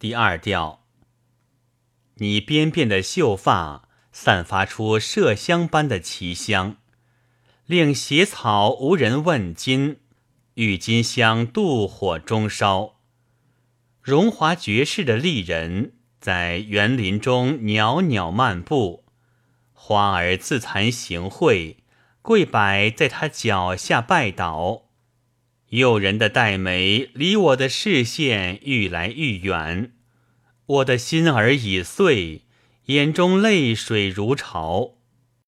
第二调，你边边的秀发散发出麝香般的奇香，令邪草无人问津，郁金香妒火中烧。荣华绝世的丽人在园林中袅袅漫步，花儿自惭形秽，跪摆在他脚下拜倒。诱人的黛眉离我的视线愈来愈远，我的心儿已碎，眼中泪水如潮。